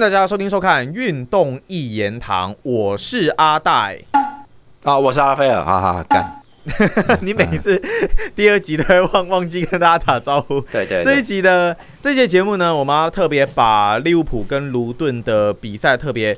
迎大家收听收看《运动一言堂》，我是阿戴。啊，我是阿菲尔，哈哈，干！你每次第二集都会忘忘记跟大家打招呼。对对，这一集的这节节目呢，我们要特别把利物浦跟卢顿的比赛特别。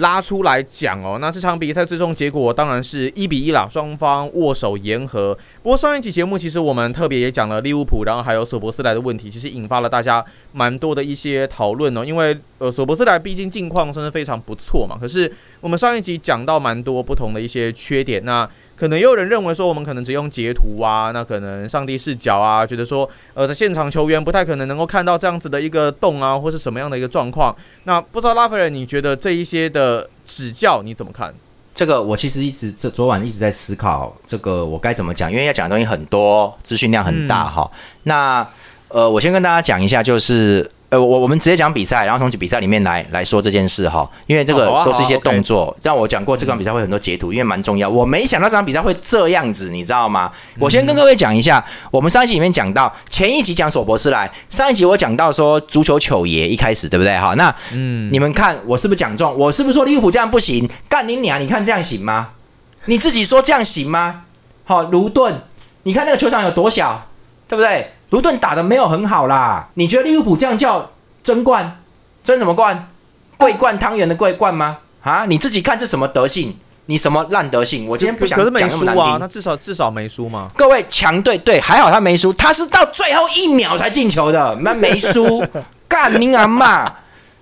拉出来讲哦，那这场比赛最终结果当然是一比一啦，双方握手言和。不过上一期节目其实我们特别也讲了利物浦，然后还有索博斯莱的问题，其实引发了大家蛮多的一些讨论哦。因为呃索博斯莱毕竟近况算是非常不错嘛，可是我们上一集讲到蛮多不同的一些缺点，那。可能也有人认为说，我们可能只用截图啊，那可能上帝视角啊，觉得说，呃，在现场球员不太可能能够看到这样子的一个洞啊，或是什么样的一个状况。那不知道拉斐尔，你觉得这一些的指教你怎么看？这个我其实一直这昨晚一直在思考，这个我该怎么讲，因为要讲的东西很多，资讯量很大哈。那呃，我先跟大家讲一下，就是。呃，我我们直接讲比赛，然后从比赛里面来来说这件事哈，因为这个都是一些动作。像我讲过，这场比赛会很多截图，因为蛮重要。我没想到这场比赛会这样子，你知道吗？我先跟各位讲一下，我们上一集里面讲到，前一集讲索博斯来，上一集我讲到说足球糗爷一开始对不对？哈，那嗯，你们看我是不是讲中？我是不是说利物浦这样不行？干你娘！你看这样行吗？你自己说这样行吗？好，卢顿，你看那个球场有多小，对不对？卢顿打的没有很好啦，你觉得利物浦这样叫争冠？争什么冠？桂冠汤圆的桂冠吗？啊，你自己看是什么德性？你什么烂德性？我今天不想讲那么难听。那至少至少没输嘛？各位强队对，还好他没输，他是到最后一秒才进球的，那没输。干你啊妈，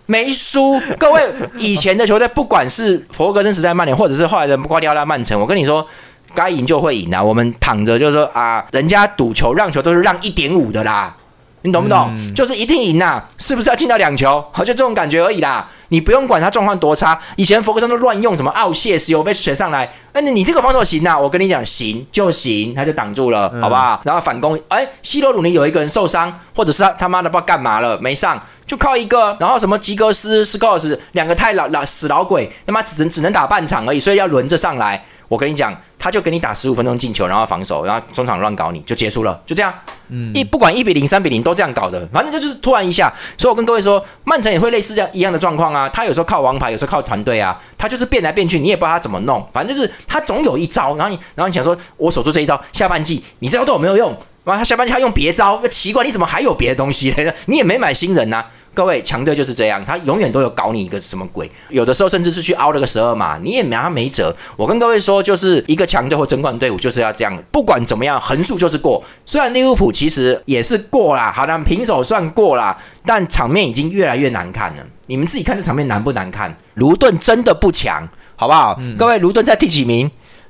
没输。各位以前的球队，不管是佛格森时代曼联，或者是后来的瓜迪奥拉曼城，我跟你说。该赢就会赢啊！我们躺着就是说啊，人家赌球让球都是让一点五的啦，你懂不懂？就是一定赢呐，是不是要进到两球？好，就这种感觉而已啦。你不用管他状况多差，以前福格森都乱用什么奥谢石油被选上来，那你这个防守行呐？我跟你讲，行就行，他就挡住了，好不好？然后反攻，哎，西罗鲁尼有一个人受伤，或者是他他妈的不知道干嘛了，没上，就靠一个，然后什么吉格斯、斯科尔斯两个太老老死老鬼，他妈只能只能打半场而已，所以要轮着上来。我跟你讲，他就给你打十五分钟进球，然后防守，然后中场乱搞你就结束了，就这样。嗯，一不管一比零、三比零都这样搞的，反正就是突然一下。所以我跟各位说，曼城也会类似这样一样的状况啊。他有时候靠王牌，有时候靠团队啊。他就是变来变去，你也不知道他怎么弄。反正就是他总有一招，然后你，然后你想说，我守住这一招，下半季你这招对我没有用，然后他下半季他用别招，奇怪，你怎么还有别的东西？你也没买新人呐。各位强队就是这样，他永远都有搞你一个什么鬼，有的时候甚至是去凹了个十二码，你也拿他没辙。我跟各位说，就是一个强队或争冠队伍就是要这样，不管怎么样，横竖就是过。虽然利物浦其实也是过啦，好像平手算过啦，但场面已经越来越难看了。你们自己看这场面难不难看？卢顿真的不强，好不好？各位，卢顿在第几名？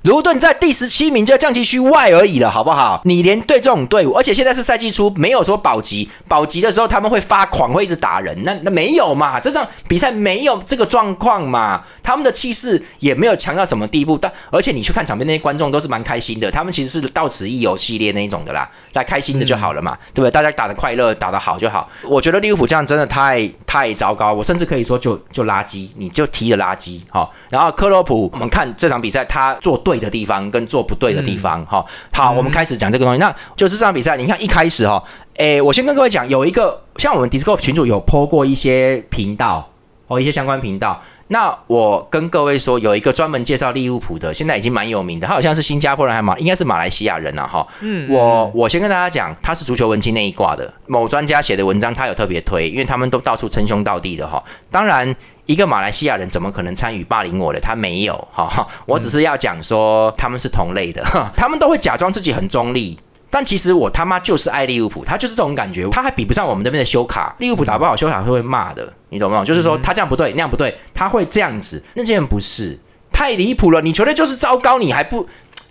卢顿在第十七名，就降级区外而已了，好不好？你连对这种队伍，而且现在是赛季初，没有说保级，保级的时候他们会发狂，会一直打人，那那没有嘛？这场比赛没有这个状况嘛？他们的气势也没有强到什么地步，但而且你去看场边那些观众都是蛮开心的，他们其实是到此一游系列那一种的啦，大家开心的就好了嘛，对不对？大家打的快乐，打的好就好。我觉得利物浦这样真的太太糟糕，我甚至可以说就就垃圾，你就踢了垃圾，好。然后克洛普，我们看这场比赛他做对的地方跟做不对的地方，哈，好，我们开始讲这个东西。那就是这场比赛，你看一开始哈，诶，我先跟各位讲，有一个像我们 Discord 群主有 po 过一些频道哦，一些相关频道。那我跟各位说，有一个专门介绍利物浦的，现在已经蛮有名的，他好像是新加坡人还马，应该是马来西亚人呐，哈。嗯，我我先跟大家讲，他是足球文青那一挂的，某专家写的文章，他有特别推，因为他们都到处称兄道弟的哈。当然。一个马来西亚人怎么可能参与霸凌我的？他没有哈，我只是要讲说他们是同类的，他们都会假装自己很中立，但其实我他妈就是爱利物浦，他就是这种感觉，他还比不上我们这边的修卡，利物浦打不好，修卡会会骂的，你懂不懂？就是说他这样不对，那样不对，他会这样子，那些人不是太离谱了，你球队就是糟糕，你还不，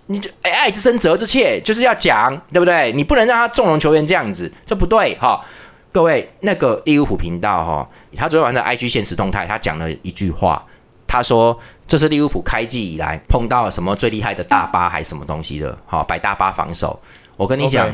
你就爱之深责之切，就是要讲，对不对？你不能让他纵容球员这样子，这不对哈。各位，那个利物浦频道哈，他昨天晚上 IG 现实动态，他讲了一句话，他说这是利物浦开季以来碰到了什么最厉害的大巴还是什么东西的，好摆大巴防守。我跟你讲，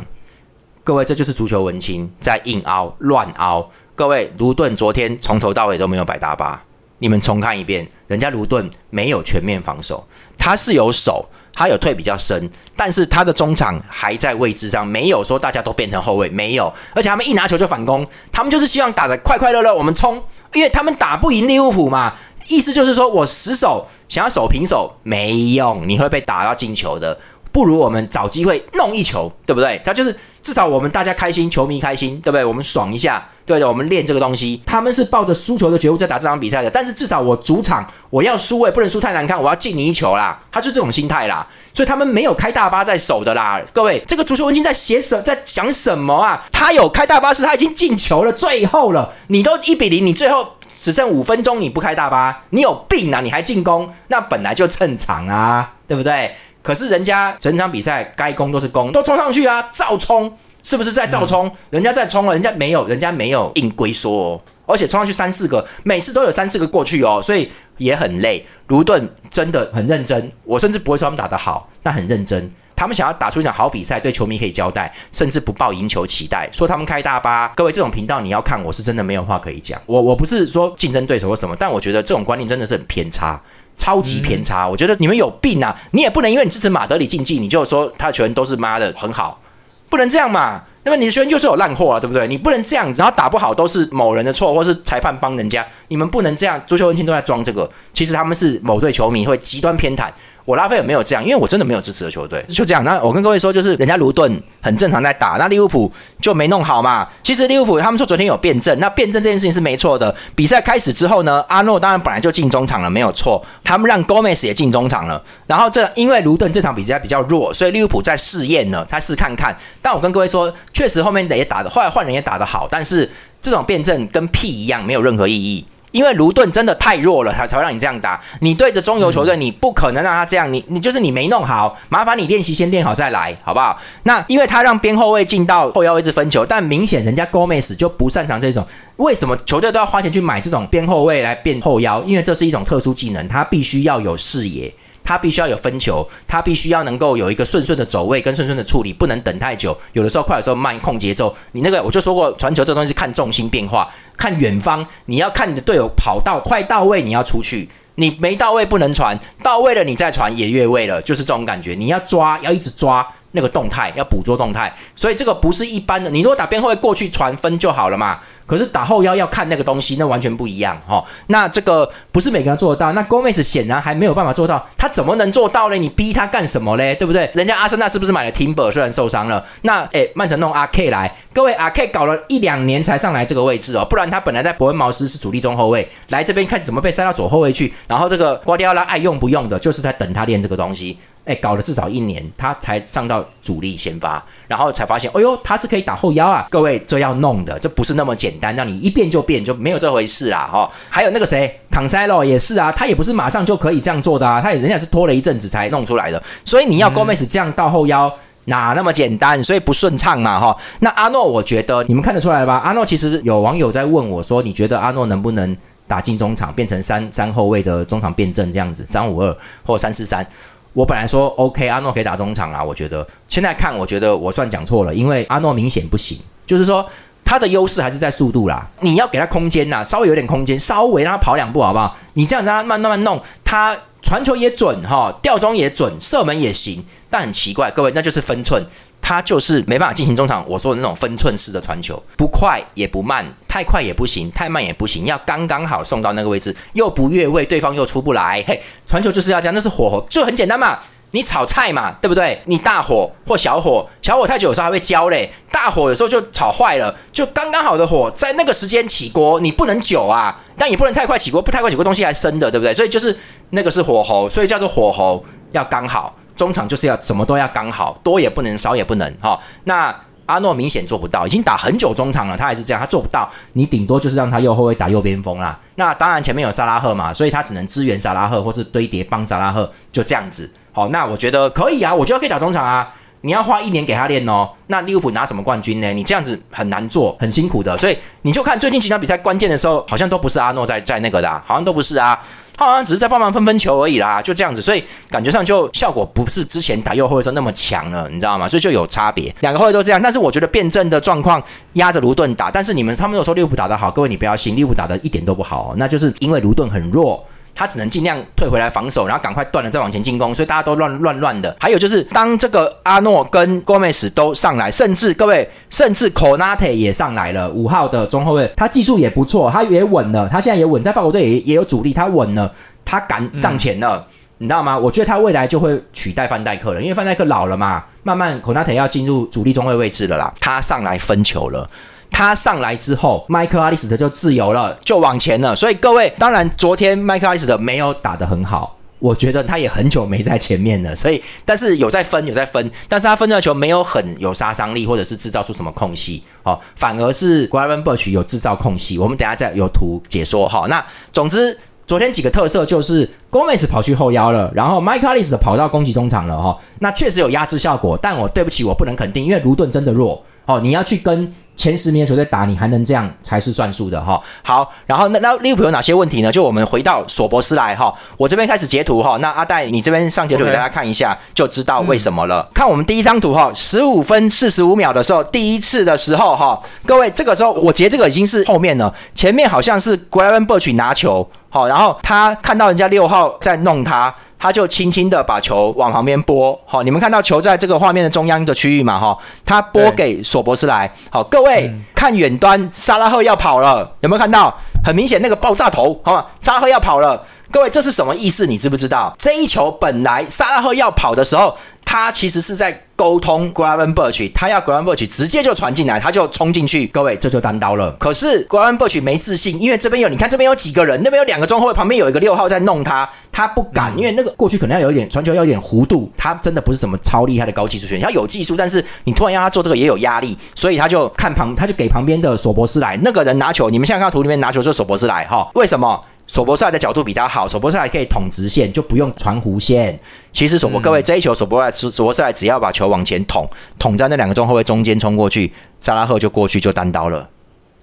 各位这就是足球文青在硬凹乱凹。各位，卢顿昨天从头到尾都没有摆大巴，你们重看一遍，人家卢顿没有全面防守，他是有守。他有退比较深，但是他的中场还在位置上，没有说大家都变成后卫，没有。而且他们一拿球就反攻，他们就是希望打得快快乐乐，我们冲，因为他们打不赢利物浦嘛。意思就是说我死守，想要守平手没用，你会被打到进球的。不如我们找机会弄一球，对不对？他就是至少我们大家开心，球迷开心，对不对？我们爽一下，对的，我们练这个东西。他们是抱着输球的觉悟在打这场比赛的，但是至少我主场我要输，我也不能输太难看，我要进你一球啦。他是这种心态啦，所以他们没有开大巴在守的啦。各位，这个足球文青在写什，在想什么啊？他有开大巴是他已经进球了，最后了，你都一比零，你最后只剩五分钟，你不开大巴，你有病啊？你还进攻，那本来就趁场啊，对不对？可是人家整场比赛该攻都是攻，都冲上去啊，照冲，是不是在照冲？人家在冲了，人家没有，人家没有硬龟缩哦，而且冲上去三四个，每次都有三四个过去哦，所以也很累。卢顿真的很认真，我甚至不会说他们打得好，但很认真。他们想要打出一场好比赛，对球迷可以交代，甚至不抱赢球期待。说他们开大巴，各位这种频道你要看，我是真的没有话可以讲。我我不是说竞争对手或什么，但我觉得这种观念真的是很偏差。超级偏差，我觉得你们有病啊！你也不能因为你支持马德里竞技，你就说他的球员都是妈的很好，不能这样嘛。那么你的球员就是有烂货啊，对不对？你不能这样子，然后打不好都是某人的错，或是裁判帮人家，你们不能这样。足球文青都在装这个，其实他们是某队球迷会极端偏袒。我拉菲尔没有这样，因为我真的没有支持的球队，就这样。那我跟各位说，就是人家卢顿很正常在打，那利物浦就没弄好嘛。其实利物浦他们说昨天有辩证，那辩证这件事情是没错的。比赛开始之后呢，阿诺当然本来就进中场了，没有错。他们让 Gomez 也进中场了，然后这因为卢顿这场比赛比较弱，所以利物浦在试验呢，他试看看。但我跟各位说，确实后面的也打的，后来换人也打得好，但是这种辩证跟屁一样，没有任何意义。因为卢顿真的太弱了，他才会让你这样打。你对着中游球队，你不可能让他这样。你你就是你没弄好，麻烦你练习先练好再来，好不好？那因为他让边后卫进到后腰位置分球，但明显人家 Gomez 就不擅长这种。为什么球队都要花钱去买这种边后卫来变后腰？因为这是一种特殊技能，他必须要有视野。他必须要有分球，他必须要能够有一个顺顺的走位跟顺顺的处理，不能等太久。有的时候快的时候慢控节奏。你那个我就说过，传球这东西是看重心变化，看远方。你要看你的队友跑到快到位，你要出去。你没到位不能传，到位了你再传也越位了，就是这种感觉。你要抓，要一直抓。那个动态要捕捉动态，所以这个不是一般的。你如果打边后卫过去传分就好了嘛，可是打后腰要看那个东西，那完全不一样哈。那这个不是每个人做得到。那 Gomez 显然还没有办法做到，他怎么能做到呢？你逼他干什么嘞？对不对？人家阿森纳是不是买了 Timber？虽然受伤了，那诶，曼城弄阿 K 来，各位阿 K 搞了一两年才上来这个位置哦，不然他本来在伯恩茅斯是主力中后卫，来这边开始怎么被塞到左后卫去？然后这个瓜迪奥拉爱用不用的，就是在等他练这个东西。哎，搞了至少一年，他才上到主力先发，然后才发现，哎呦，他是可以打后腰啊！各位，这要弄的，这不是那么简单，让你一变就变，就没有这回事啦！哈，还有那个谁，康塞洛也是啊，他也不是马上就可以这样做的啊，他也人家是拖了一阵子才弄出来的，所以你要 Gomez 这样到后腰，哪那么简单？所以不顺畅嘛，哈。那阿诺，我觉得你们看得出来吧？阿诺其实有网友在问我说，你觉得阿诺能不能打进中场，变成三三后卫的中场辩证这样子，三五二或三四三？我本来说 OK，阿诺可以打中场啊，我觉得现在看，我觉得我算讲错了，因为阿诺明显不行，就是说他的优势还是在速度啦，你要给他空间呐，稍微有点空间，稍微让他跑两步好不好？你这样让他慢慢慢弄，他传球也准哈，吊中也准，射门也行，但很奇怪，各位那就是分寸。他就是没办法进行中场我说的那种分寸式的传球，不快也不慢，太快也不行，太慢也不行，要刚刚好送到那个位置，又不越位，对方又出不来。嘿，传球就是要这样，那是火候，就很简单嘛。你炒菜嘛，对不对？你大火或小火，小火太久有时候还会焦嘞，大火有时候就炒坏了，就刚刚好的火，在那个时间起锅，你不能久啊，但也不能太快起锅，不太快起锅东西还生的，对不对？所以就是那个是火候，所以叫做火候要刚好。中场就是要什么都要刚好，多也不能，少也不能，哈。那阿诺明显做不到，已经打很久中场了，他还是这样，他做不到。你顶多就是让他右后卫打右边锋啦。那当然前面有萨拉赫嘛，所以他只能支援萨拉赫，或是堆叠帮萨拉赫，就这样子。好，那我觉得可以啊，我觉得可以打中场啊。你要花一年给他练哦。那利物浦拿什么冠军呢？你这样子很难做，很辛苦的。所以你就看最近几场比赛，关键的时候好像都不是阿诺在在那个的，好像都不是啊。他好像只是在帮忙分分球而已啦，就这样子，所以感觉上就效果不是之前打右后卫时候那么强了，你知道吗？所以就有差别，两个后卫都这样。但是我觉得辩证的状况压着卢顿打，但是你们他们有说利物浦打得好，各位你不要信，利物浦打的一点都不好，那就是因为卢顿很弱，他只能尽量退回来防守，然后赶快断了再往前进攻，所以大家都乱乱乱的。还有就是当这个阿诺跟 Gomez 都上来，甚至各位，甚至 Conate 也上来了，五号的中后卫，他技术也不错，他也稳了，他现在也稳，在法国队也也有主力，他稳了，他敢上前了。你知道吗？我觉得他未来就会取代范戴克了，因为范戴克老了嘛，慢慢 Konate 要进入主力中卫位置了啦。他上来分球了，他上来之后，麦克阿利斯特就自由了，就往前了。所以各位，当然昨天麦克阿利斯特没有打得很好，我觉得他也很久没在前面了。所以，但是有在分，有在分，但是他分的球没有很有杀伤力，或者是制造出什么空隙哦，反而是 g r a v e n Birch 有制造空隙。我们等下再有图解说哈。那总之。昨天几个特色就是 Gomez 跑去后腰了，然后 Mike Alice 跑到攻击中场了哈，那确实有压制效果，但我对不起，我不能肯定，因为卢顿真的弱哦，你要去跟。前十名的球队打你还能这样才是算数的哈。好，然后那那利物浦有哪些问题呢？就我们回到索博斯来哈，我这边开始截图哈。那阿戴你这边上截图给大家看一下，就知道为什么了。看我们第一张图哈，十五分四十五秒的时候，第一次的时候哈，各位这个时候我截这个已经是后面了，前面好像是 Graven Birch 拿球好，然后他看到人家六号在弄他。他就轻轻的把球往旁边拨，好，你们看到球在这个画面的中央的区域嘛，哈，他拨给索博斯来，好，各位看远端，沙拉赫要跑了，有没有看到？很明显那个爆炸头，好，沙拉赫要跑了，各位这是什么意思？你知不知道？这一球本来萨拉赫要跑的时候。他其实是在沟通 Graven Birch，他要 Graven Birch 直接就传进来，他就冲进去。各位，这就单刀了。可是 Graven Birch 没自信，因为这边有，你看这边有几个人，那边有两个中后卫，旁边有一个六号在弄他，他不敢，因为那个过去可能要有一点传球，要有点弧度。他真的不是什么超厉害的高技术选手，他有技术，但是你突然让他做这个也有压力，所以他就看旁，他就给旁边的索博斯来，那个人拿球，你们现在看到图里面拿球就是索博斯来哈？为什么？索博塞的角度比较好，索博塞可以捅直线，就不用传弧线。其实索博各位这一球，索博塞索博塞只要把球往前捅，捅在那两个中后卫中间冲过去，萨拉赫就过去就单刀了，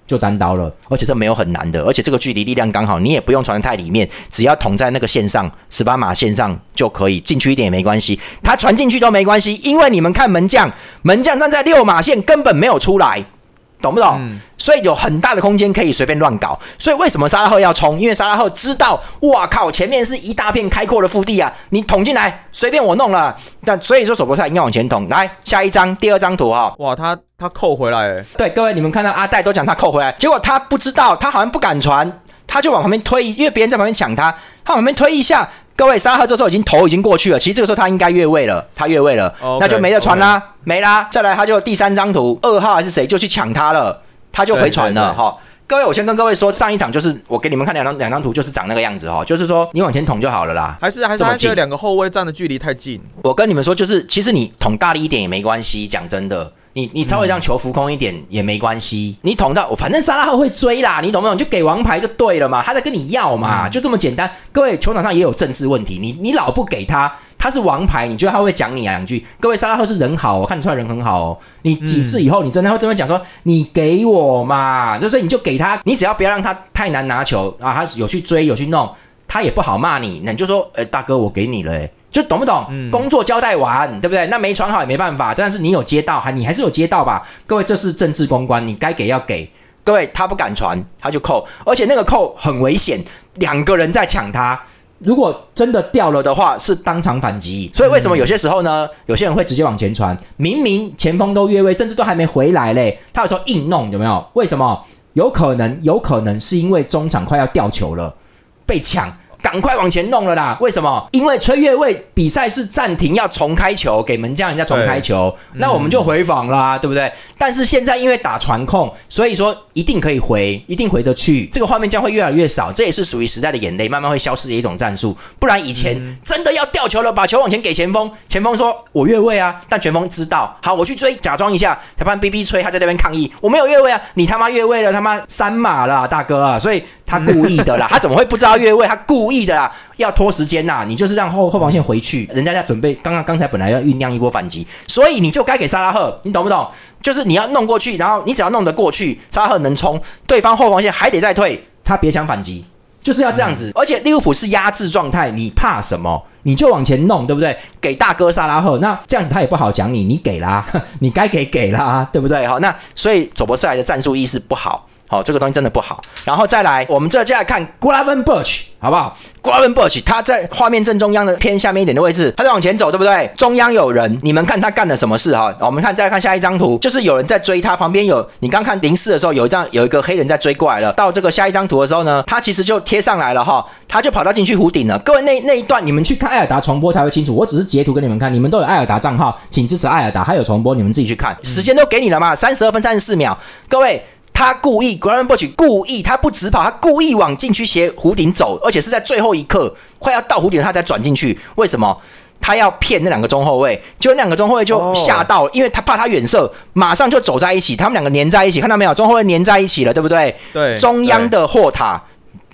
就单刀了。而且这没有很难的，而且这个距离力量刚好，你也不用传太里面，只要捅在那个线上十八码线上就可以进去一点也没关系。他传进去都没关系，因为你们看门将，门将站在六码线根本没有出来。懂不懂？所以有很大的空间可以随便乱搞。所以为什么沙拉赫要冲？因为沙拉赫知道，哇靠，前面是一大片开阔的腹地啊！你捅进来，随便我弄了。但所以说，手博赛应该往前捅。来，下一张，第二张图哈。哇，他他扣回来。对，各位你们看到阿戴都讲他扣回来，结果他不知道，他好像不敢传，他就往旁边推，因为别人在旁边抢他，他往旁边推一下。各位，沙赫这时候已经头已经过去了，其实这个时候他应该越位了，他越位了，那就没得传啦，没啦。再来，他就第三张图，二号还是谁就去抢他了，他就回传了哈。各位，我先跟各位说，上一场就是我给你们看两张两张图，就是长那个样子哈，就是说你往前捅就好了啦，还是还是这两个后卫站的距离太近。我跟你们说，就是其实你捅大力一点也没关系，讲真的。你你稍微让球浮空一点也没关系，你捅到我，反正沙拉赫会追啦，你懂不懂？就给王牌就对了嘛，他在跟你要嘛，就这么简单。各位球场上也有政治问题，你你老不给他，他是王牌，你觉得他会讲你啊两句？各位沙拉赫是人好，我看得出来人很好哦。你几次以后，你真的会这么讲说，你给我嘛，就是你就给他，你只要不要让他太难拿球啊，他有去追有去弄，他也不好骂你，那你就说，哎大哥我给你了，哎。就懂不懂？工作交代完，对不对？那没传好也没办法，但是你有接到，还你还是有接到吧？各位，这是政治公关，你该给要给。各位，他不敢传，他就扣，而且那个扣很危险，两个人在抢他，如果真的掉了的话，是当场反击。所以为什么有些时候呢？有些人会直接往前传，明明前锋都越位，甚至都还没回来嘞，他有时候硬弄，有没有？为什么？有可能，有可能是因为中场快要掉球了，被抢。赶快往前弄了啦！为什么？因为吹越位比赛是暂停，要重开球，给门将人家重开球，那我们就回防啦，对不对？但是现在因为打传控，所以说一定可以回，一定回得去。这个画面将会越来越少，这也是属于时代的眼泪，慢慢会消失的一种战术。不然以前真的要掉球了，把球往前给前锋，前锋说我越位啊，但前锋知道，好，我去追，假装一下，裁判逼逼吹，他在那边抗议，我没有越位啊，你他妈越位了，他妈三码了，大哥啊，所以。他故意的啦，他怎么会不知道越位？他故意的啦，要拖时间呐！你就是让后后防线回去，人家在准备，刚刚刚才本来要酝酿一波反击，所以你就该给沙拉赫，你懂不懂？就是你要弄过去，然后你只要弄得过去，沙拉赫能冲，对方后防线还得再退，他别想反击，就是要这样子。而且利物浦是压制状态，你怕什么？你就往前弄，对不对？给大哥萨拉赫，那这样子他也不好讲你，你给啦，你该给给啦，对不对？好，那所以佐伯斯莱的战术意识不好。好，这个东西真的不好。然后再来，我们这接下来看 Graven Birch，好不好？Graven Birch，他在画面正中央的偏下面一点的位置，他在往前走，对不对？中央有人，你们看他干了什么事哈？我们看再看下一张图，就是有人在追他，旁边有你刚看零四的时候，有一张有一个黑人在追过来了。到这个下一张图的时候呢，他其实就贴上来了哈，他就跑到进去湖顶了。各位那那一段你们去看艾尔达重播才会清楚，我只是截图给你们看，你们都有艾尔达账号，请支持艾尔达，还有重播，你们自己去看，时间都给你了嘛，三十二分三十四秒，各位。他故意 g r a n b u s h 故意，他不直跑，他故意往禁区斜弧顶走，而且是在最后一刻快要到弧顶，他才转进去。为什么？他要骗那两个中后卫，就那两个中后卫就吓到，因为他怕他远射，马上就走在一起，他们两个粘在一起，看到没有？中后卫粘在一起了，对不对？对。中央的霍塔。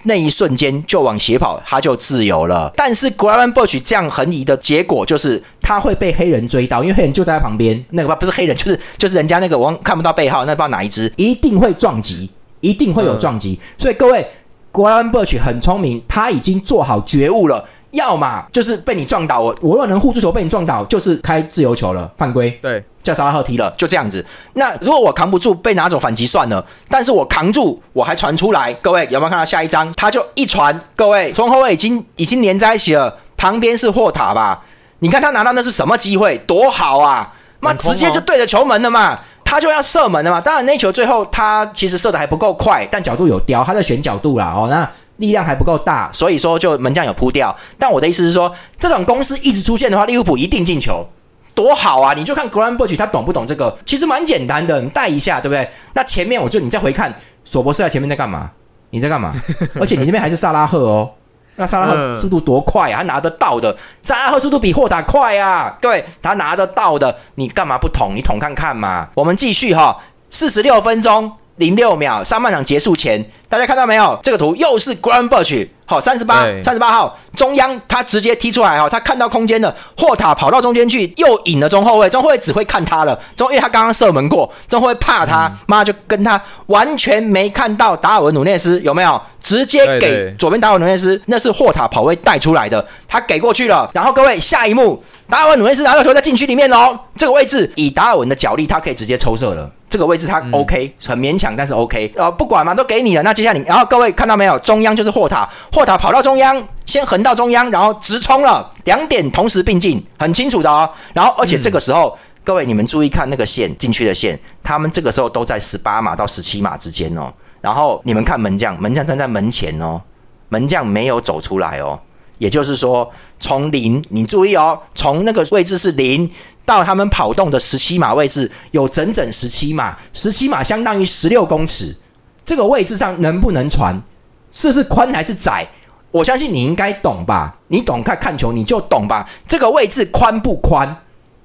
那一瞬间就往斜跑，他就自由了。但是 Graham Bush 这样横移的结果就是他会被黑人追到，因为黑人就在他旁边。那个不是黑人，就是就是人家那个我看不到背号，那不知道哪一只，一定会撞击，一定会有撞击。所以各位，Graham Bush 很聪明，他已经做好觉悟了。要么就是被你撞倒，我我若能护住球被你撞倒，就是开自由球了，犯规。对，叫沙拉赫踢了，就这样子。那如果我扛不住被拿走反击算了，但是我扛住，我还传出来。各位有没有看到下一张？他就一传，各位中后卫已经已经连在一起了，旁边是霍塔吧？你看他拿到那是什么机会？多好啊！妈直接就对着球门了嘛，他就要射门了嘛。当然那球最后他其实射的还不够快，但角度有刁，他在选角度啦。哦，那。力量还不够大，所以说就门将有扑掉。但我的意思是说，这种公司一直出现的话，利物浦一定进球，多好啊！你就看 Grand b u c h 他懂不懂这个？其实蛮简单的，你带一下，对不对？那前面我就你再回看，索博士在前面在干嘛？你在干嘛？而且你那边还是萨拉赫哦，那萨拉赫速度多快啊？他拿得到的，萨拉赫速度比霍塔快啊！对他拿得到的，你干嘛不捅？你捅看看嘛。我们继续哈，四十六分钟。零六秒，上半场结束前，大家看到没有？这个图又是 Grand Bush，好，三十八，三十八号中央，他直接踢出来哈，他看到空间了霍塔跑到中间去，又引了中后卫，中后卫只会看他了，中因为他刚刚射门过，中后卫怕他，妈就跟他完全没看到达尔文努内斯有没有？直接给左边达尔文努内斯，那是霍塔跑位带出来的，他给过去了。然后各位下一幕，达尔文努内斯拿到球在禁区里面哦，这个位置以达尔文的脚力，他可以直接抽射了。这个位置他 OK，很勉强，但是 OK。呃，不管嘛，都给你了。那接下来你，然后各位看到没有？中央就是霍塔，霍塔跑到中央，先横到中央，然后直冲了，两点同时并进，很清楚的哦。然后，而且这个时候，各位你们注意看那个线进去的线，他们这个时候都在十八码到十七码之间哦。然后你们看门将，门将站在门前哦，门将没有走出来哦。也就是说，从零，你注意哦，从那个位置是零。到他们跑动的十七码位置有整整十七码，十七码相当于十六公尺。这个位置上能不能传？是是宽还是窄？我相信你应该懂吧？你懂看看球你就懂吧？这个位置宽不宽？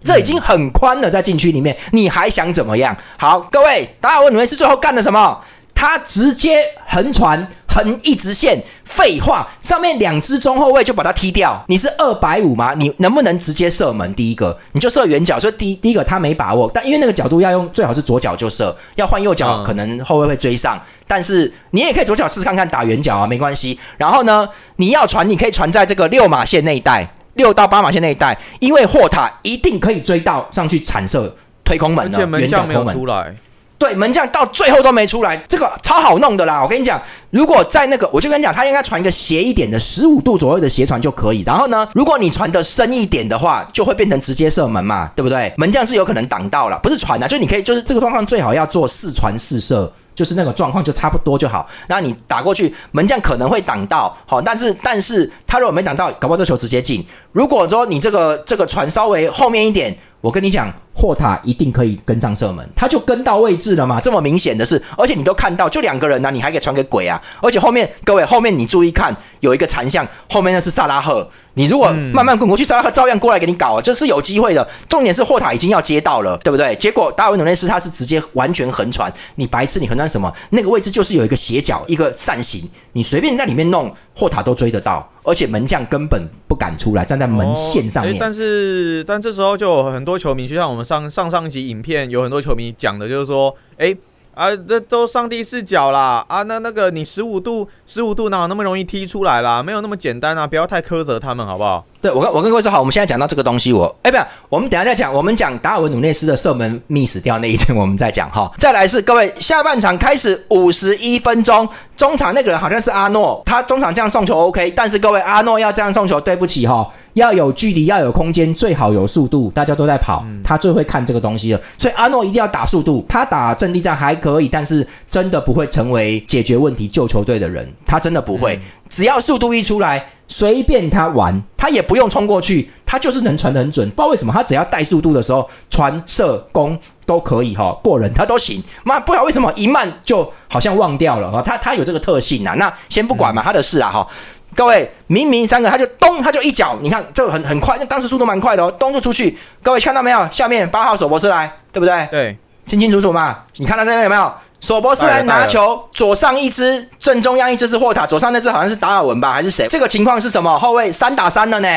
这已经很宽了，在禁区里面，你还想怎么样？好，各位，达尔文努内斯最后干了什么？他直接横传。横一直线，废话，上面两只中后卫就把他踢掉。你是二百五吗？你能不能直接射门？第一个，你就射远角。所以第第一个他没把握，但因为那个角度要用，最好是左脚就射，要换右脚可能后卫会追上。但是你也可以左脚试试看看打远角啊，没关系。然后呢，你要传，你可以传在这个六码线那一带，六到八码线那一带，因为霍塔一定可以追到上去铲射推空门的，门将没有出来。对门将到最后都没出来，这个超好弄的啦！我跟你讲，如果在那个，我就跟你讲，他应该传一个斜一点的十五度左右的斜传就可以。然后呢，如果你传的深一点的话，就会变成直接射门嘛，对不对？门将是有可能挡到了，不是传啊，就你可以，就是这个状况最好要做四传四射，就是那个状况就差不多就好。然后你打过去，门将可能会挡到，好，但是但是他如果没挡到，搞不好这球直接进。如果说你这个这个传稍微后面一点。我跟你讲，霍塔一定可以跟上射门，他就跟到位置了嘛。这么明显的是，而且你都看到，就两个人呢，你还可以传给鬼啊！而且后面各位，后面你注意看，有一个残像，后面那是萨拉赫。你如果慢慢滚过去，萨拉赫照样过来给你搞，这是有机会的。重点是霍塔已经要接到了，对不对？结果达尔文努内斯他是直接完全横传，你白痴，你横传什么？那个位置就是有一个斜角，一个扇形，你随便在里面弄，霍塔都追得到。而且门将根本不敢出来，站在门线上面。但是，但这时候就有很多球迷，就像我们上上上集影片有很多球迷讲的，就是说，哎啊，这都上帝视角啦啊，那那个你十五度十五度哪有那么容易踢出来啦？没有那么简单啊！不要太苛责他们，好不好？对我跟我跟各位说好，我们现在讲到这个东西，我哎，不要，我们等一下再讲。我们讲达尔文努内斯的射门 miss 掉那一天，我们再讲哈。再来是各位，下半场开始五十一分钟，中场那个人好像是阿诺，他中场这样送球 OK，但是各位阿诺要这样送球，对不起哈，要有距离，要有空间，最好有速度，大家都在跑，他最会看这个东西了。所以阿诺一定要打速度，他打阵地战还可以，但是真的不会成为解决问题、救球队的人，他真的不会。只要速度一出来。随便他玩，他也不用冲过去，他就是能传得很准。不知道为什么，他只要带速度的时候，传射攻都可以哈，过人他都行。妈，不知道为什么一慢就好像忘掉了哈，他他有这个特性啊。那先不管嘛，他的事啊哈。各位，明明三个他就咚，他就一脚，你看这个很很快，那当时速度蛮快的哦，咚就出去。各位看到没有？下面八号手博士来，对不对？对，清清楚楚嘛。你看到这边有没有？索博斯来拿球，左上一只，正中央一只是霍塔，左上那只好像是达尔文吧，还是谁？这个情况是什么？后卫三打三了呢，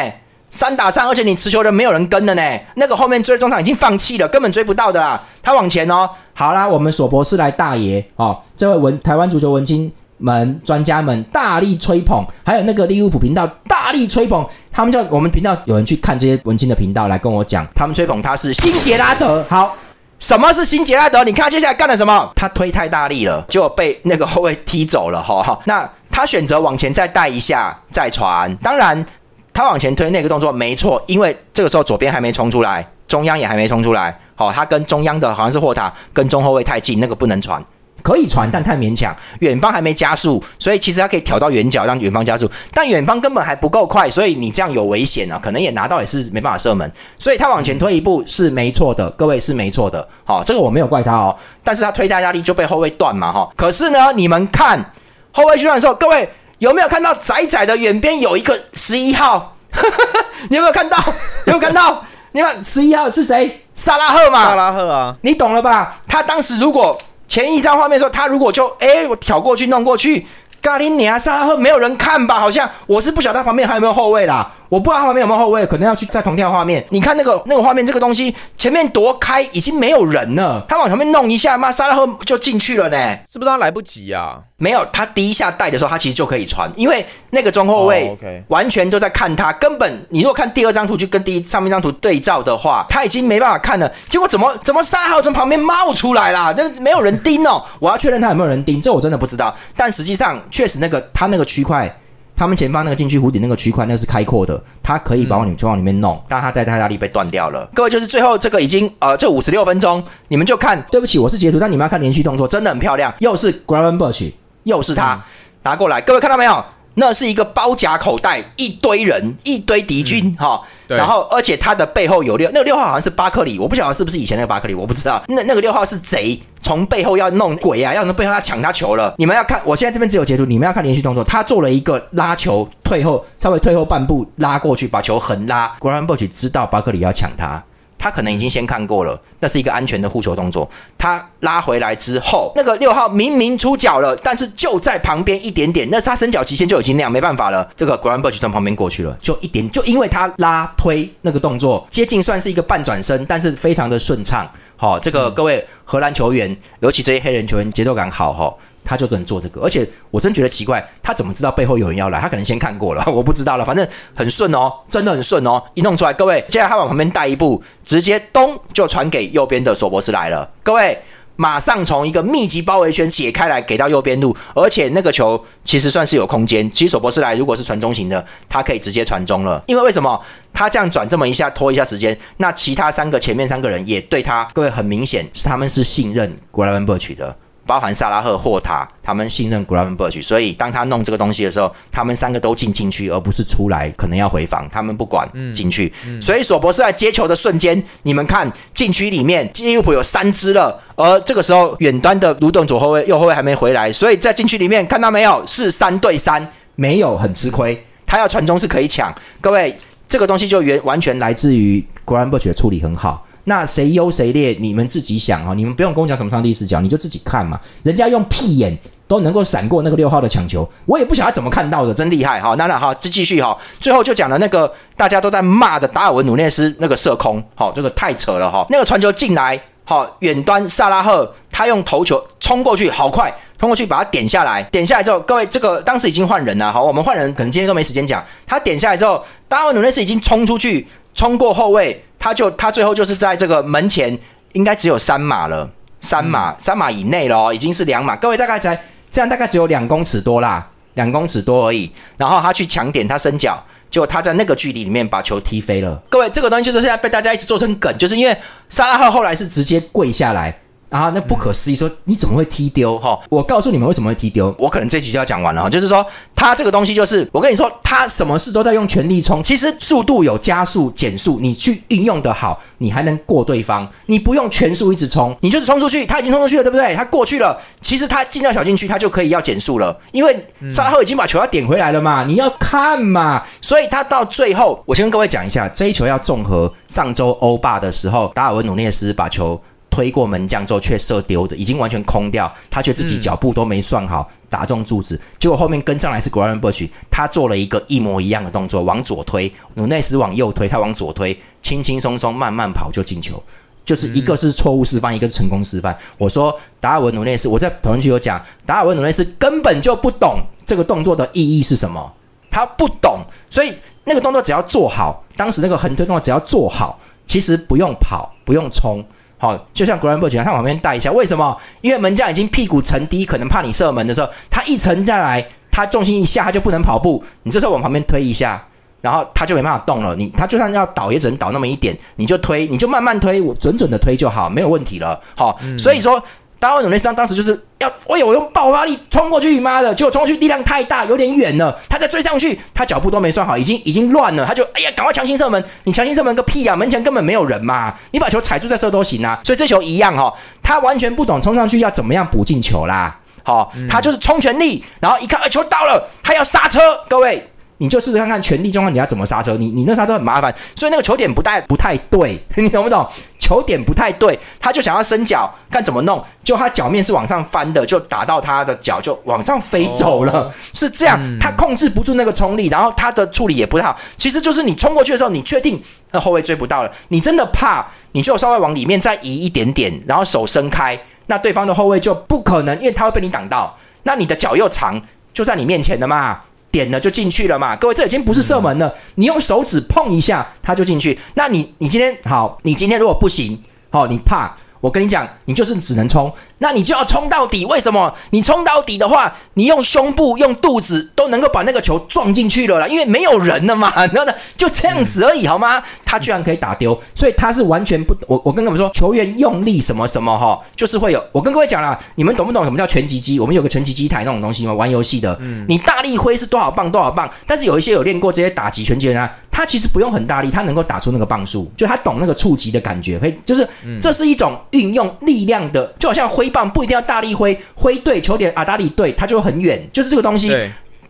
三打三，而且你持球人没有人跟的呢，那个后面追中场已经放弃了，根本追不到的啦。他往前哦，好啦，我们索博斯来大爷哦，这位文台湾足球文青们专家们大力吹捧，还有那个利物浦频道大力吹捧，他们叫我们频道有人去看这些文青的频道来跟我讲，他们吹捧他是新杰拉德，好。什么是新杰拉德？你看他接下来干了什么？他推太大力了，就被那个后卫踢走了哈。那他选择往前再带一下再传，当然他往前推那个动作没错，因为这个时候左边还没冲出来，中央也还没冲出来。好，他跟中央的好像是霍塔跟中后卫太近，那个不能传。可以传，但太勉强。远方还没加速，所以其实他可以挑到远角让远方加速，但远方根本还不够快，所以你这样有危险啊，可能也拿到也是没办法射门。所以他往前推一步是没错的，各位是没错的。好，这个我没有怪他哦，但是他推大压力就被后卫断嘛哈。可是呢，你们看后卫去断的时候，各位有没有看到窄窄的远边有一个十一号？你有没有看到？有没有看到？你看十一号是谁？萨拉赫嘛。萨拉赫啊，你懂了吧？他当时如果。前一张画面说，他如果就哎，我挑过去弄过去，咖喱你啊沙赫没有人看吧？好像我是不晓得他旁边还有没有后卫啦。我不知道他旁边有没有后卫，可能要去再重跳画面。你看那个那个画面，这个东西前面夺开，已经没有人了。他往前面弄一下，妈沙拉赫就进去了呢。是不是他来不及呀？没有，他第一下带的时候，他其实就可以传，因为那个中后卫完全都在看他。根本你如果看第二张图，去跟第一上面张图对照的话，他已经没办法看了。结果怎么怎么沙拉赫从旁边冒出来啦？这没有人盯哦。我要确认他有没有人盯，这我真的不知道。但实际上确实那个他那个区块。他们前方那个禁区湖底那个区块，那是开阔的，他可以把你球往里面弄，但他带太大力被断掉了。各位就是最后这个已经呃，这五十六分钟，你们就看。对不起，我是截图，但你们要看连续动作，真的很漂亮。又是 g r a v e n b u s h 又是他拿过来，各位看到没有？那是一个包夹口袋，一堆人，一堆敌军，哈。然后，而且他的背后有六，那个六号好像是巴克里，我不晓得是不是以前那个巴克里，我不知道。那那个六号是贼，从背后要弄鬼啊，要从背后要抢他球了。你们要看，我现在这边只有截图，你们要看连续动作。他做了一个拉球，退后，稍微退后半步，拉过去，把球横拉。果然 b u s h 知道巴克里要抢他。他可能已经先看过了，那是一个安全的护球动作。他拉回来之后，那个六号明明出脚了，但是就在旁边一点点，那是他伸脚极限就已经那样，没办法了。这个 Grand Burch 从旁边过去了，就一点，就因为他拉推那个动作接近算是一个半转身，但是非常的顺畅。好，这个各位荷兰球员，尤其这些黑人球员，节奏感好哈。他就能做这个，而且我真觉得奇怪，他怎么知道背后有人要来？他可能先看过了，我不知道了。反正很顺哦，真的很顺哦，一弄出来，各位，接下来他往旁边带一步，直接咚就传给右边的索博斯来了。各位，马上从一个密集包围圈解开来，给到右边路，而且那个球其实算是有空间。其实索博斯来如果是传中型的，他可以直接传中了，因为为什么？他这样转这么一下，拖一下时间，那其他三个前面三个人也对他，各位很明显是他们是信任格莱文伯取的。包含萨拉赫、霍塔，他们信任 Gravenberch，所以当他弄这个东西的时候，他们三个都进禁区，而不是出来，可能要回防，他们不管进去。所以索博斯在接球的瞬间，你们看禁区里面利物浦有三支了，而这个时候远端的卢顿左后卫、右后卫还没回来，所以在禁区里面看到没有，是三对三，没有很吃亏，他要传中是可以抢。各位，这个东西就原完全来自于 Gravenberch 的处理很好。那谁优谁劣，你们自己想啊！你们不用跟我讲什么上帝视角，你就自己看嘛。人家用屁眼都能够闪过那个六号的抢球，我也不晓得怎么看到的，真厉害哈！那那好，继继续哈。最后就讲了那个大家都在骂的达尔文努内斯那个射空，好，这个太扯了哈。那个传球进来，好，远端萨拉赫他用头球冲过去，好快。冲过去把他点下来，点下来之后，各位这个当时已经换人了，好，我们换人可能今天都没时间讲。他点下来之后，达尔文努内斯已经冲出去，冲过后卫，他就他最后就是在这个门前，应该只有三码了，三码三码以内了哦，已经是两码。各位大概才这样，大概只有两公尺多啦，两公尺多而已。然后他去抢点，他伸脚。结果他在那个距离里面把球踢飞了。各位，这个东西就是现在被大家一直做成梗，就是因为萨拉赫后来是直接跪下来。啊，那不可思议！说你怎么会踢丢？哈，我告诉你们为什么会踢丢。我可能这期就要讲完了哈，就是说他这个东西就是我跟你说，他什么事都在用全力冲。其实速度有加速、减速，你去运用的好，你还能过对方。你不用全速一直冲，你就是冲出去，他已经冲出去了，对不对？他过去了，其实他进到小禁区，他就可以要减速了，因为沙赫已经把球要点回来了嘛。你要看嘛，所以他到最后，我先跟各位讲一下，这一球要综合上周欧霸的时候，达尔文努涅斯把球。推过门将之后却射丢的，已经完全空掉，他却自己脚步都没算好，打中柱子，结果后面跟上来是 g r a n Bush，他做了一个一模一样的动作，往左推，努内斯往右推，他往左推，轻轻松松慢慢跑就进球，就是一个是错误示范，一个是成功示范。我说达尔文努内斯，我在讨论区有讲，达尔文努内斯根本就不懂这个动作的意义是什么，他不懂，所以那个动作只要做好，当时那个横推动作只要做好，其实不用跑，不用冲。好，就像 Grant Bush 他往旁边带一下，为什么？因为门将已经屁股沉低，可能怕你射门的时候，他一沉下来，他重心一下，他就不能跑步。你这时候往旁边推一下，然后他就没办法动了。你他就算要倒，也只能倒那么一点，你就推，你就慢慢推，我准准的推就好，没有问题了。好，所以说。达尔文努内斯当时就是要，我有用爆发力冲过去，妈的，结果冲过去力量太大，有点远了。他再追上去，他脚步都没算好，已经已经乱了。他就哎呀，赶快强行射门！你强行射门个屁呀！门前根本没有人嘛，你把球踩住再射都行啊。所以这球一样哈，他完全不懂冲上去要怎么样补进球啦。好，他就是冲全力，然后一看，哎，球到了，他要刹车，各位。你就试试看看全力状况你要怎么刹车，你你那刹车很麻烦，所以那个球点不太不太对，你懂不懂？球点不太对，他就想要伸脚，看怎么弄，就他脚面是往上翻的，就打到他的脚就往上飞走了，是这样，他控制不住那个冲力，然后他的处理也不太好。其实就是你冲过去的时候，你确定那后卫追不到了，你真的怕，你就稍微往里面再移一点点，然后手伸开，那对方的后卫就不可能，因为他会被你挡到，那你的脚又长，就在你面前的嘛。点了就进去了嘛，各位，这已经不是射门了，你用手指碰一下，它就进去。那你你今天好，你今天如果不行，好，你怕。我跟你讲，你就是只能冲，那你就要冲到底。为什么？你冲到底的话，你用胸部、用肚子都能够把那个球撞进去了啦，因为没有人了嘛，然后呢？就这样子而已，好吗？他居然可以打丢，所以他是完全不……我我跟各位说，球员用力什么什么哈，就是会有。我跟各位讲了，你们懂不懂什么叫拳击机？我们有个拳击机台那种东西吗？玩游戏的，你大力挥是多少磅多少磅，但是有一些有练过这些打击拳击的人。他其实不用很大力，他能够打出那个磅数，就他懂那个触及的感觉，可以就是这是一种运用力量的，就好像挥棒不一定要大力挥，挥对球点阿达里对，他就很远，就是这个东西。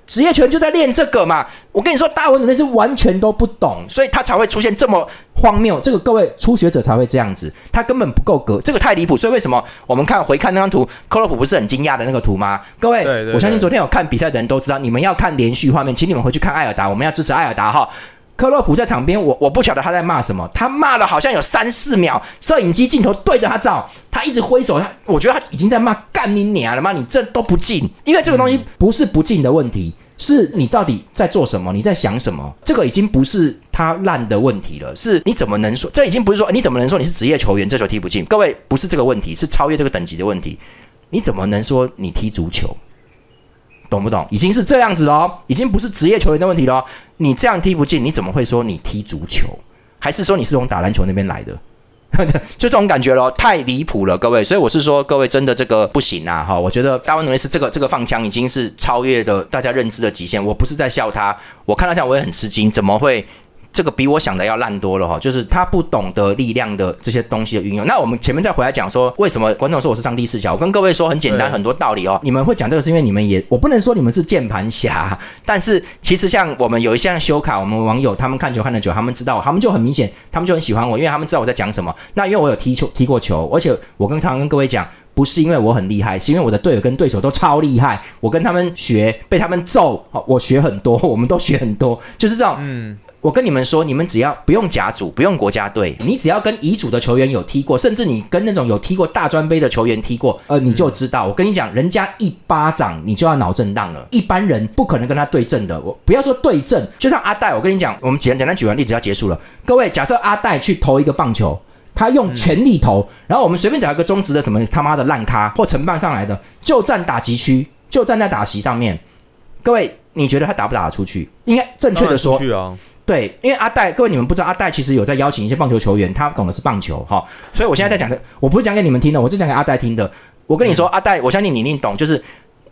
职业拳就在练这个嘛，我跟你说，大文那是完全都不懂，所以他才会出现这么荒谬。这个各位初学者才会这样子，他根本不够格，这个太离谱。所以为什么我们看回看那张图，克洛普不是很惊讶的那个图吗？各位，我相信昨天有看比赛的人都知道，你们要看连续画面，请你们回去看艾尔达，我们要支持艾尔达哈。克洛普在场边，我我不晓得他在骂什么，他骂了好像有三四秒，摄影机镜头对着他照，他一直挥手，他我觉得他已经在骂干你娘了吗？你这都不进，因为这个东西不是不进的问题，是你到底在做什么，你在想什么？这个已经不是他烂的问题了，是你怎么能说？这已经不是说你怎么能说你是职业球员，这球踢不进？各位不是这个问题，是超越这个等级的问题。你怎么能说你踢足球？懂不懂？已经是这样子了，已经不是职业球员的问题了。你这样踢不进，你怎么会说你踢足球？还是说你是从打篮球那边来的？就这种感觉咯，太离谱了，各位。所以我是说，各位真的这个不行啊！哈，我觉得大卫努内斯这个这个放枪已经是超越的大家认知的极限。我不是在笑他，我看到这样我也很吃惊，怎么会？这个比我想的要烂多了哈，就是他不懂得力量的这些东西的运用。那我们前面再回来讲说，为什么观众说我是上帝视角？我跟各位说很简单，很多道理哦。你们会讲这个是因为你们也，我不能说你们是键盘侠，但是其实像我们有一些修卡，我们网友他们看球看的久，他们知道，他们就很明显，他们就很喜欢我，因为他们知道我在讲什么。那因为我有踢球踢过球，而且我跟常常跟各位讲，不是因为我很厉害，是因为我的队友跟对手都超厉害，我跟他们学，被他们揍，我学很多，我们都学很多，就是这种。嗯。我跟你们说，你们只要不用甲组，不用国家队，你只要跟乙组的球员有踢过，甚至你跟那种有踢过大专杯的球员踢过，呃，你就知道。我跟你讲，人家一巴掌你就要脑震荡了，一般人不可能跟他对阵的。我不要说对阵，就像阿戴，我跟你讲，我们简简单举完例子要结束了。各位，假设阿戴去投一个棒球，他用全力投，然后我们随便找一个中职的什么他妈的烂咖或承棒上来的，就站打击区，就站在打席上面。各位，你觉得他打不打得出去？应该正确的说。对，因为阿戴，各位你们不知道，阿戴其实有在邀请一些棒球球员，他懂的是棒球哈，所以我现在在讲的，我不是讲给你们听的，我是讲给阿戴听的。我跟你说，阿戴，我相信你一定懂，就是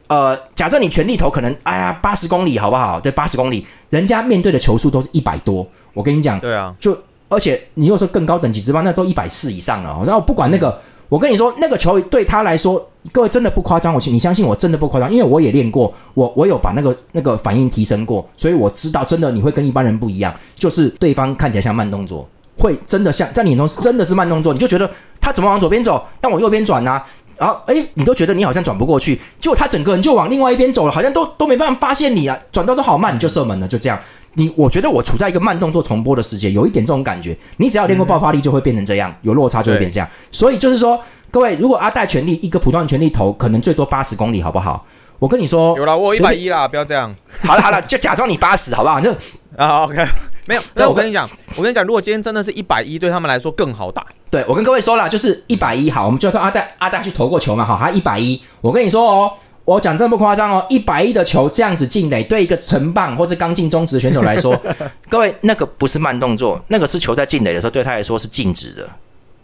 呃，假设你全力投，可能哎呀八十公里好不好？对，八十公里，人家面对的球速都是一百多，我跟你讲，对啊，就而且你又说更高等级之棒，那都一百四以上了，然后不管那个。我跟你说，那个球对他来说，各位真的不夸张。我信你相信我，真的不夸张，因为我也练过，我我有把那个那个反应提升过，所以我知道真的你会跟一般人不一样，就是对方看起来像慢动作，会真的像在你眼中真的是慢动作，你就觉得他怎么往左边走，但我右边转呢？然后哎，你都觉得你好像转不过去，结果他整个人就往另外一边走了，好像都都没办法发现你啊，转到都好慢，你就射门了，就这样。你我觉得我处在一个慢动作重播的世界，有一点这种感觉。你只要练过爆发力，就会变成这样，有落差就会变这样。所以就是说。各位，如果阿戴全力一个普通的全力投，可能最多八十公里，好不好？我跟你说，有了，我一百一啦，不要这样。好了好了，就假装你八十，好不好？就啊，OK，没有。但我跟你讲，我跟你讲，如果今天真的是一百一，对他们来说更好打。对我跟各位说了，就是一百一，好，我们就说阿戴阿戴去投过球嘛，好，他一百一。我跟你说哦，我讲真不夸张哦，一百一的球这样子进垒，对一个成棒或者刚进中职的选手来说，各位那个不是慢动作，那个是球在进垒的时候对他来说是静止的。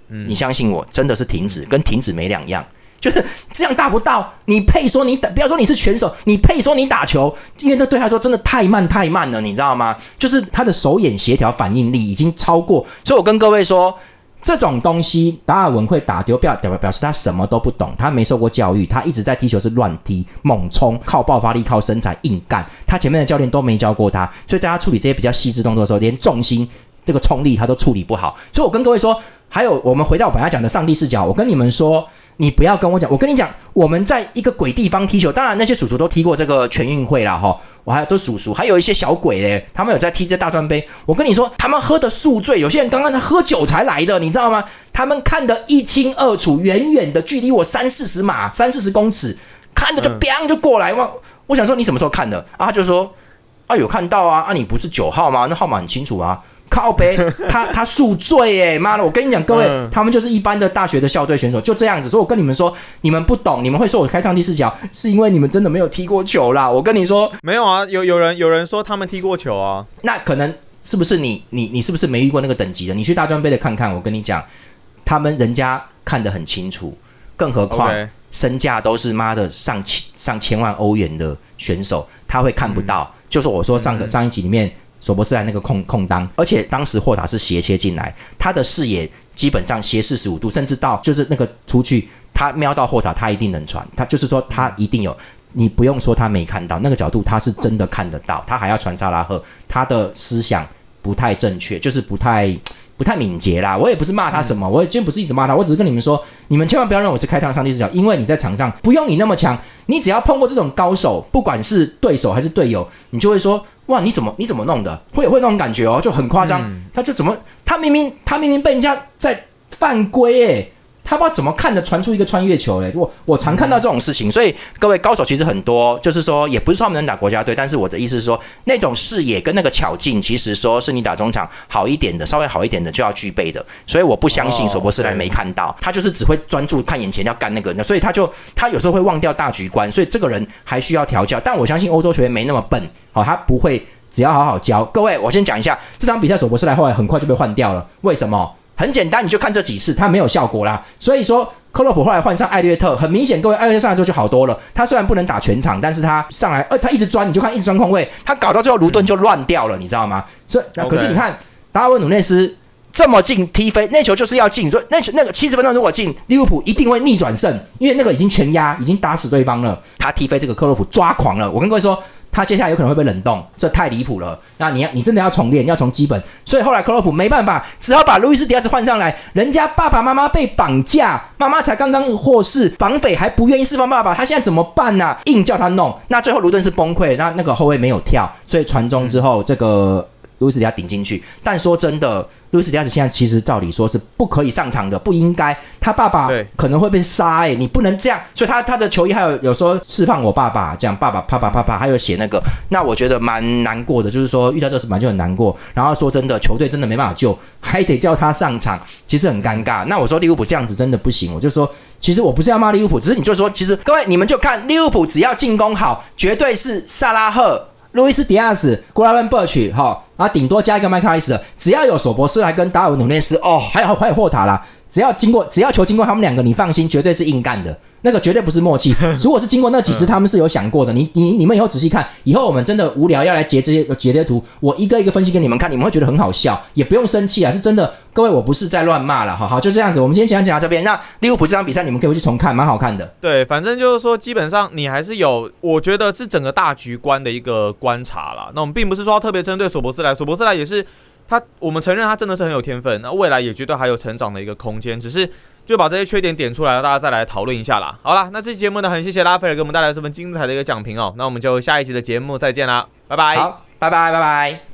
你相信我，真的是停止，跟停止没两样，就是这样大不到。你配说你打，不要说你是拳手，你配说你打球，因为那对他说真的太慢太慢了，你知道吗？就是他的手眼协调反应力已经超过。所以我跟各位说，这种东西达尔文会打丢，表表表示他什么都不懂，他没受过教育，他一直在踢球是乱踢、猛冲，靠爆发力、靠身材硬干。他前面的教练都没教过他，所以在他处理这些比较细致动作的时候，连重心这个冲力他都处理不好。所以我跟各位说。还有，我们回到我本来讲的上帝视角，我跟你们说，你不要跟我讲，我跟你讲，我们在一个鬼地方踢球，当然那些叔叔都踢过这个全运会了哈，我还有都叔叔，还有一些小鬼嘞，他们有在踢这大专杯。我跟你说，他们喝的宿醉，有些人刚刚在喝酒才来的，你知道吗？他们看得一清二楚，远远的距离我三四十码、三四十公尺，看着就 biang 就过来。我我想说，你什么时候看的啊？他就说啊，有看到啊，啊，你不是九号吗？那号码很清楚啊。靠背，他他宿醉哎，妈的！我跟你讲，各位，他们就是一般的大学的校队选手，就这样子。所以我跟你们说，你们不懂，你们会说我开上帝视角，是因为你们真的没有踢过球啦。我跟你说，没有啊，有有人有人说他们踢过球啊，那可能是不是你你你是不是没遇过那个等级的？你去大专杯的看看。我跟你讲，他们人家看得很清楚，更何况身价都是妈的上千上千万欧元的选手，他会看不到。就是我说上个上一集里面。索博斯莱那个空空当，而且当时霍塔是斜切进来，他的视野基本上斜四十五度，甚至到就是那个出去，他瞄到霍塔，他一定能传，他就是说他一定有，你不用说他没看到那个角度，他是真的看得到，他还要传萨拉赫，他的思想不太正确，就是不太。不太敏捷啦，我也不是骂他什么，我今天不是一直骂他，我只是跟你们说，你们千万不要认为我是开膛上帝视角，因为你在场上不用你那么强，你只要碰过这种高手，不管是对手还是队友，你就会说，哇，你怎么你怎么弄的？会会那种感觉哦，就很夸张，他就怎么，他明明他明明被人家在犯规诶。他不知道怎么看的传出一个穿越球嘞，我我常看到这种事情，所以各位高手其实很多，就是说也不是说他们能打国家队，但是我的意思是说，那种视野跟那个巧劲，其实说是你打中场好一点的，稍微好一点的就要具备的，所以我不相信索博斯莱没看到，他就是只会专注看眼前要干那个，所以他就他有时候会忘掉大局观，所以这个人还需要调教，但我相信欧洲球员没那么笨，好，他不会只要好好教。各位，我先讲一下这场比赛，索博斯莱后来很快就被换掉了，为什么？很简单，你就看这几次，他没有效果啦。所以说，克洛普后来换上艾略特，很明显，各位艾略特上来之后就好多了。他虽然不能打全场，但是他上来，呃，他一直钻，你就看一直钻空位，他搞到最后卢顿就乱掉了，你知道吗？所以，可是你看达尔文努内斯这么近踢飞那球就是要进，所以那那个七十分钟如果进，利物浦一定会逆转胜，因为那个已经全压，已经打死对方了。他踢飞这个克洛普抓狂了，我跟各位说。他接下来有可能会被冷冻，这太离谱了。那你要，你真的要重练，要从基本。所以后来克洛普没办法，只好把路易斯迪亚斯换上来。人家爸爸妈妈被绑架，妈妈才刚刚获释，绑匪还不愿意释放爸爸，他现在怎么办呢？硬叫他弄。那最后卢顿是崩溃，那那个后卫没有跳，所以传中之后，这个路易斯迪亚顶进去。但说真的，路易斯迪亚斯现在其实照理说是不可以上场的，不应该。他爸爸可能会被杀哎、你不能这样。所以他他的球衣还有有说释放我爸爸，这样爸爸啪啪啪啪，还有写那个，那我觉得蛮难过的，就是说遇到这个事本来就很难过。然后说真的，球队真的没办法救，还得叫他上场，其实很尴尬。那我说利物浦这样子真的不行，我就说。其实我不是要骂利物浦，只是你就说，其实各位你们就看利物浦，只要进攻好，绝对是萨拉赫、路易斯迪亚斯、古拉文·伯奇，哈，啊，顶多加一个麦克艾斯，只要有索博斯来跟达尔文·努内斯，哦，还有还有霍塔啦，只要经过，只要球经过他们两个，你放心，绝对是硬干的。那个绝对不是默契。如果是经过那几次，他们是有想过的。你你你们以后仔细看，以后我们真的无聊要来截这些截这些图，我一个一个分析给你们看，你们会觉得很好笑，也不用生气啊，是真的。各位，我不是在乱骂了，好好就这样子。我们今天先讲到这边。那利物浦这场比赛你们可以回去重看，蛮好看的。对，反正就是说，基本上你还是有，我觉得是整个大局观的一个观察啦。那我们并不是说要特别针对索博斯莱，索博斯莱也是他，我们承认他真的是很有天分，那未来也绝对还有成长的一个空间，只是就把这些缺点点出来了，大家再来讨论一下啦。好啦，那这期节目呢，很谢谢拉斐尔给我们带来这么精彩的一个讲评哦，那我们就下一期的节目再见啦，拜拜。好，拜拜，拜拜。